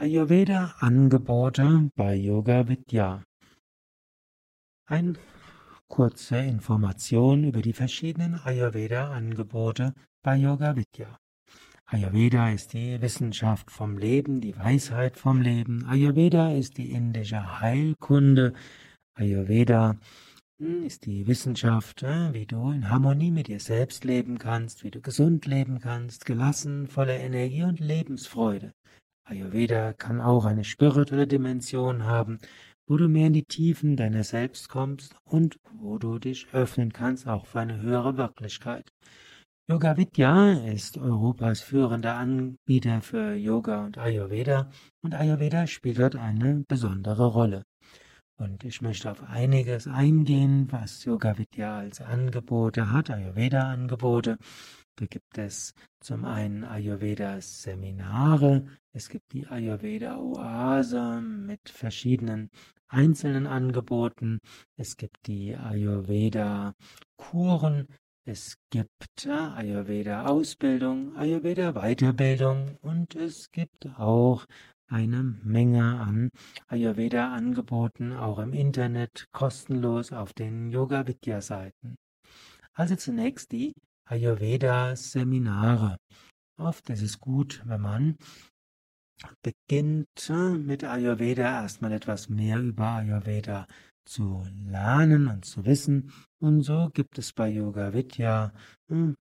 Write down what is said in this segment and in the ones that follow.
Ayurveda-Angebote bei Yoga Vidya. Eine kurze Information über die verschiedenen Ayurveda-Angebote bei Yoga Vidya. Ayurveda ist die Wissenschaft vom Leben, die Weisheit vom Leben. Ayurveda ist die indische Heilkunde. Ayurveda hm, ist die Wissenschaft, wie du in Harmonie mit dir selbst leben kannst, wie du gesund leben kannst, gelassen, voller Energie und Lebensfreude. Ayurveda kann auch eine spirituelle Dimension haben, wo du mehr in die Tiefen deiner selbst kommst und wo du dich öffnen kannst, auch für eine höhere Wirklichkeit. Yoga Vidya ist Europas führender Anbieter für Yoga und Ayurveda und Ayurveda spielt dort eine besondere Rolle. Und ich möchte auf einiges eingehen, was Yoga Vidya als Angebote hat, Ayurveda-Angebote. Gibt es zum einen Ayurveda-Seminare, es gibt die Ayurveda-Oase mit verschiedenen einzelnen Angeboten, es gibt die Ayurveda-Kuren, es gibt Ayurveda-Ausbildung, Ayurveda-Weiterbildung und es gibt auch eine Menge an Ayurveda-Angeboten, auch im Internet, kostenlos auf den Yoga-Vidya-Seiten. Also zunächst die Ayurveda-Seminare. Oft ist es gut, wenn man beginnt mit Ayurveda erstmal etwas mehr über Ayurveda zu lernen und zu wissen. Und so gibt es bei Yoga Vidya hm,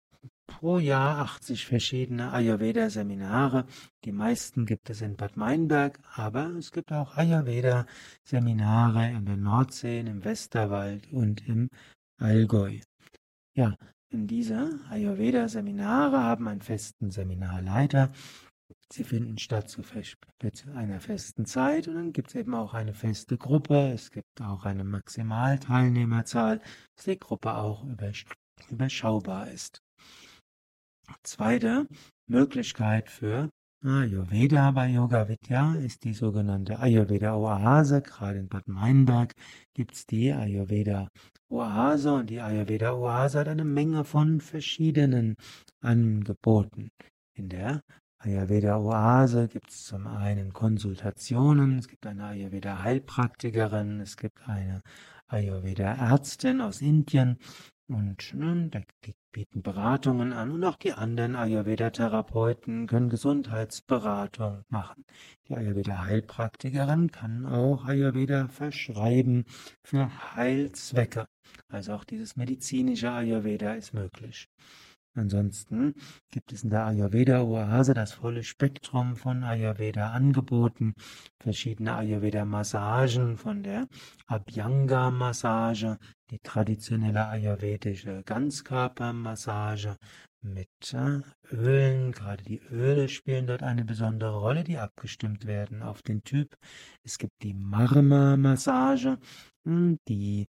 pro Jahr 80 verschiedene Ayurveda-Seminare. Die meisten gibt es in Bad Meinberg, aber es gibt auch Ayurveda-Seminare in der Nordsee, im Westerwald und im Allgäu. Ja, in diese Ayurveda-Seminare haben einen festen Seminarleiter. Sie finden statt zu einer festen Zeit und dann gibt es eben auch eine feste Gruppe. Es gibt auch eine Maximalteilnehmerzahl, dass die Gruppe auch überschaubar ist. Zweite Möglichkeit für Ayurveda bei Yoga Vidya ist die sogenannte Ayurveda Oase. Gerade in Bad Meinberg gibt es die Ayurveda Oase und die Ayurveda Oase hat eine Menge von verschiedenen Angeboten. In der Ayurveda Oase gibt es zum einen Konsultationen, es gibt eine Ayurveda Heilpraktikerin, es gibt eine Ayurveda Ärztin aus Indien und ne, die bieten Beratungen an und auch die anderen Ayurveda-Therapeuten können Gesundheitsberatung machen. Die Ayurveda-Heilpraktikerin kann auch Ayurveda verschreiben für Heilzwecke. Also auch dieses medizinische Ayurveda ist möglich. Ansonsten gibt es in der Ayurveda-Oase das volle Spektrum von Ayurveda-Angeboten, verschiedene Ayurveda-Massagen von der Abhyanga-Massage, die traditionelle ayurvedische Ganzkörpermassage mit äh, Ölen, gerade die Öle spielen dort eine besondere Rolle, die abgestimmt werden auf den Typ. Es gibt die Marma-Massage, hm, die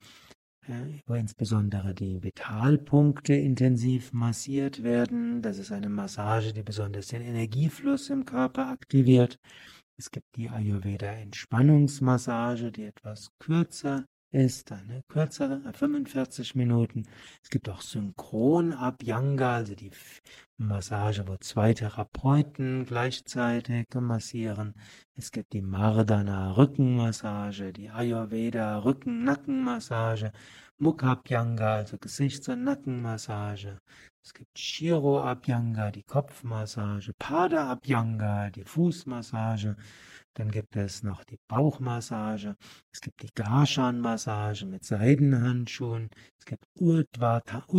wo insbesondere die Vitalpunkte intensiv massiert werden. Das ist eine Massage, die besonders den Energiefluss im Körper aktiviert. Es gibt die Ayurveda Entspannungsmassage, die etwas kürzer ist, eine kürzere, 45 Minuten. Es gibt auch Synchron Abhyanga, also die Massage, wo zwei Therapeuten gleichzeitig massieren. Es gibt die Mardana Rückenmassage, die Ayurveda Rücken-Nackenmassage, Mukhabhyanga, also Gesichts- und Nackenmassage. Es gibt Shiro Abhyanga, die Kopfmassage, Pada Abhyanga, die Fußmassage. Dann gibt es noch die Bauchmassage. Es gibt die Garshan-Massage mit Seidenhandschuhen. Es gibt Udvartana,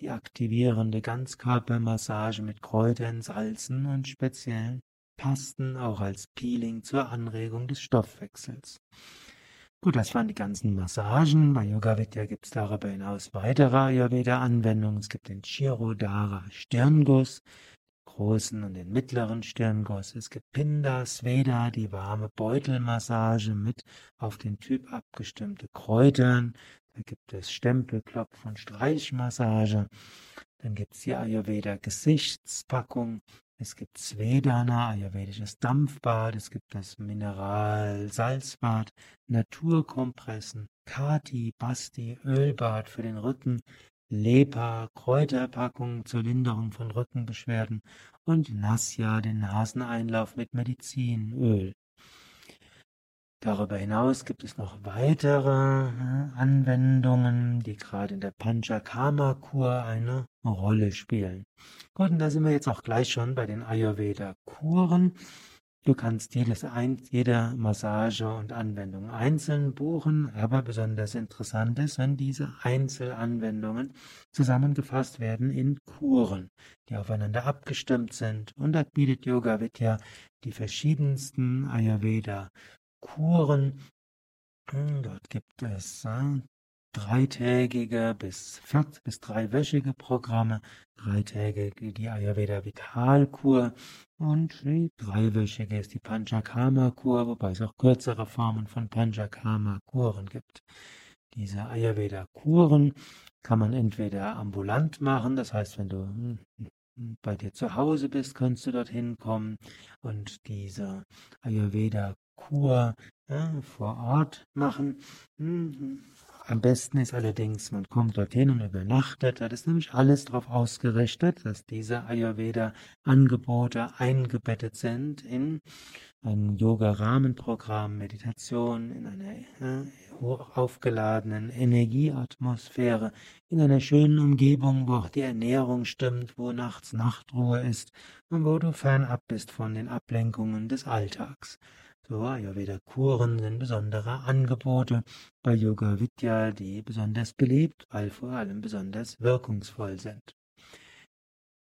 die aktivierende Ganzkörpermassage mit Kräutern, Salzen und speziellen Pasten, auch als Peeling zur Anregung des Stoffwechsels. Gut, das waren die ganzen Massagen. Bei Yoga Vidya gibt es darüber hinaus weitere Ayurveda-Anwendungen. Es gibt den Chirodhara Stirnguss, großen und den mittleren Stirnguss. Es gibt Pinda, Sveda, die warme Beutelmassage mit auf den Typ abgestimmte Kräutern. Da gibt es Stempelklopf und Streichmassage. Dann gibt es die Ayurveda Gesichtspackung. Es gibt Svedana, ayurvedisches Dampfbad. Es gibt das Mineral-Salzbad, Naturkompressen, Kati, Basti, Ölbad für den Rücken, Lepa, Kräuterpackung zur Linderung von Rückenbeschwerden und Nasya, den Naseneinlauf mit Medizinöl. Darüber hinaus gibt es noch weitere äh, Anwendungen, die gerade in der Panchakarma-Kur eine Rolle spielen. Gut, und da sind wir jetzt auch gleich schon bei den Ayurveda-Kuren. Du kannst jedes ein, jede Massage und Anwendung einzeln buchen, aber besonders interessant ist, wenn diese Einzelanwendungen zusammengefasst werden in Kuren, die aufeinander abgestimmt sind. Und da bietet Yoga Vidya die verschiedensten Ayurveda Kuren. Hm, dort gibt es äh, dreitägige bis viert bis dreiwöchige Programme, dreitägige die Ayurveda Vitalkur und die dreiwöchige ist die Panchakarma Kur, wobei es auch kürzere Formen von Panchakarma Kuren gibt. Diese Ayurveda Kuren kann man entweder ambulant machen, das heißt, wenn du hm, bei dir zu Hause bist, kannst du dorthin kommen und diese Ayurveda Kur ja, vor Ort machen. Am besten ist allerdings, man kommt dorthin und übernachtet. Das ist nämlich alles darauf ausgerichtet, dass diese Ayurveda-Angebote eingebettet sind in ein Yoga-Rahmenprogramm, Meditation, in einer äh, aufgeladenen Energieatmosphäre, in einer schönen Umgebung, wo auch die Ernährung stimmt, wo nachts Nachtruhe ist und wo du fernab bist von den Ablenkungen des Alltags. So Ayurveda-Kuren sind besondere Angebote bei Yoga Vidya, die besonders beliebt, weil vor allem besonders wirkungsvoll sind.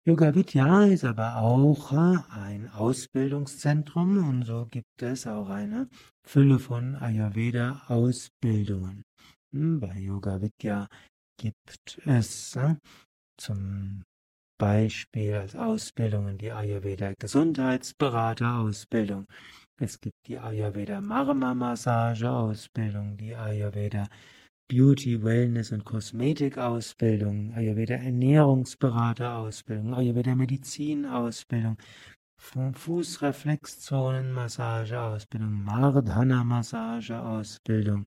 Yoga Vidya ist aber auch ein Ausbildungszentrum und so gibt es auch eine Fülle von Ayurveda-Ausbildungen. Hm, bei Yoga Vidya gibt es zum Beispiel als Ausbildungen die Ayurveda Gesundheitsberater-Ausbildung, es gibt die Ayurveda Marma Massage Ausbildung, die Ayurveda Beauty, Wellness und Kosmetik Ausbildung, Ayurveda Ernährungsberater Ausbildung, Ayurveda Medizin Ausbildung, Fußreflexzonen Massage Ausbildung, Mardhana Massage Ausbildung.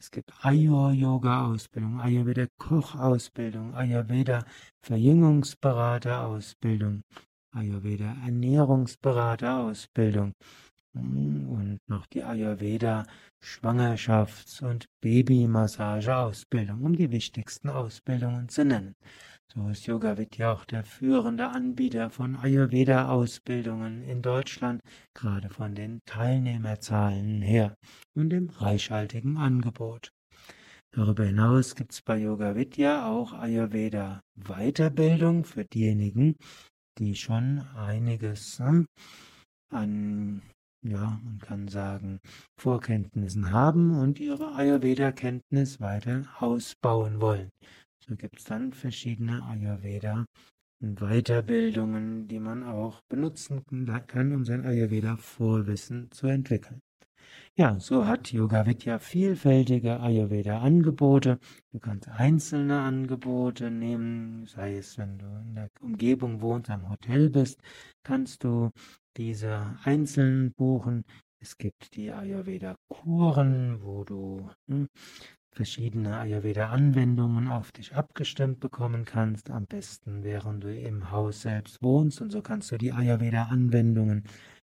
Es gibt Ayur Yoga Ausbildung, Ayurveda Und noch die Ayurveda Schwangerschafts- und Babymassage-Ausbildung, um die wichtigsten Ausbildungen zu nennen. So ist Yoga Vidya auch der führende Anbieter von Ayurveda-Ausbildungen in Deutschland, gerade von den Teilnehmerzahlen her und dem reichhaltigen Angebot. Darüber hinaus gibt es bei Yoga Vidya auch Ayurveda Weiterbildung für diejenigen, die schon einiges hm, an ja, man kann sagen, Vorkenntnissen haben und ihre Ayurveda-Kenntnis weiter ausbauen wollen. So gibt es dann verschiedene Ayurveda Weiterbildungen, die man auch benutzen kann, um sein Ayurveda-Vorwissen zu entwickeln. Ja, so hat Yoga Vidya vielfältige Ayurveda-Angebote. Du kannst einzelne Angebote nehmen, sei es, wenn du in der Umgebung wohnst, am Hotel bist, kannst du diese einzeln buchen. Es gibt die Ayurveda-Kuren, wo du hm, verschiedene Ayurveda-Anwendungen auf dich abgestimmt bekommen kannst, am besten während du im Haus selbst wohnst und so kannst du die Ayurveda-Anwendungen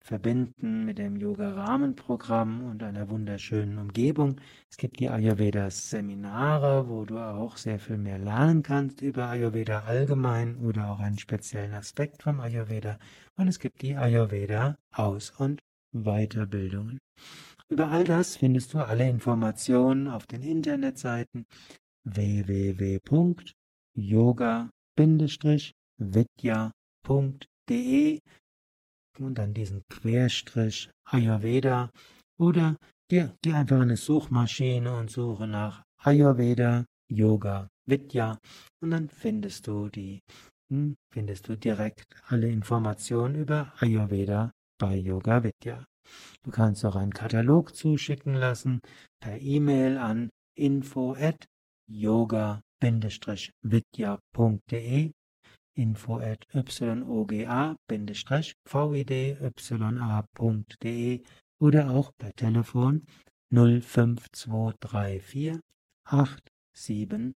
verbinden mit dem Yoga-Rahmenprogramm und einer wunderschönen Umgebung. Es gibt die Ayurveda-Seminare, wo du auch sehr viel mehr lernen kannst über Ayurveda allgemein oder auch einen speziellen Aspekt vom Ayurveda. Und es gibt die Ayurveda-Aus- und Weiterbildungen. Über all das findest du alle Informationen auf den Internetseiten www.yoga-vidya.de und dann diesen Querstrich Ayurveda oder geh, geh einfach in eine Suchmaschine und suche nach Ayurveda, Yoga, Vidya und dann findest du die, hm, findest du direkt alle Informationen über Ayurveda bei Yoga Vidya. Du kannst auch einen Katalog zuschicken lassen per E-Mail an info at yoga-vidya.de info at yoga-vidya.de oder auch per Telefon 05234 870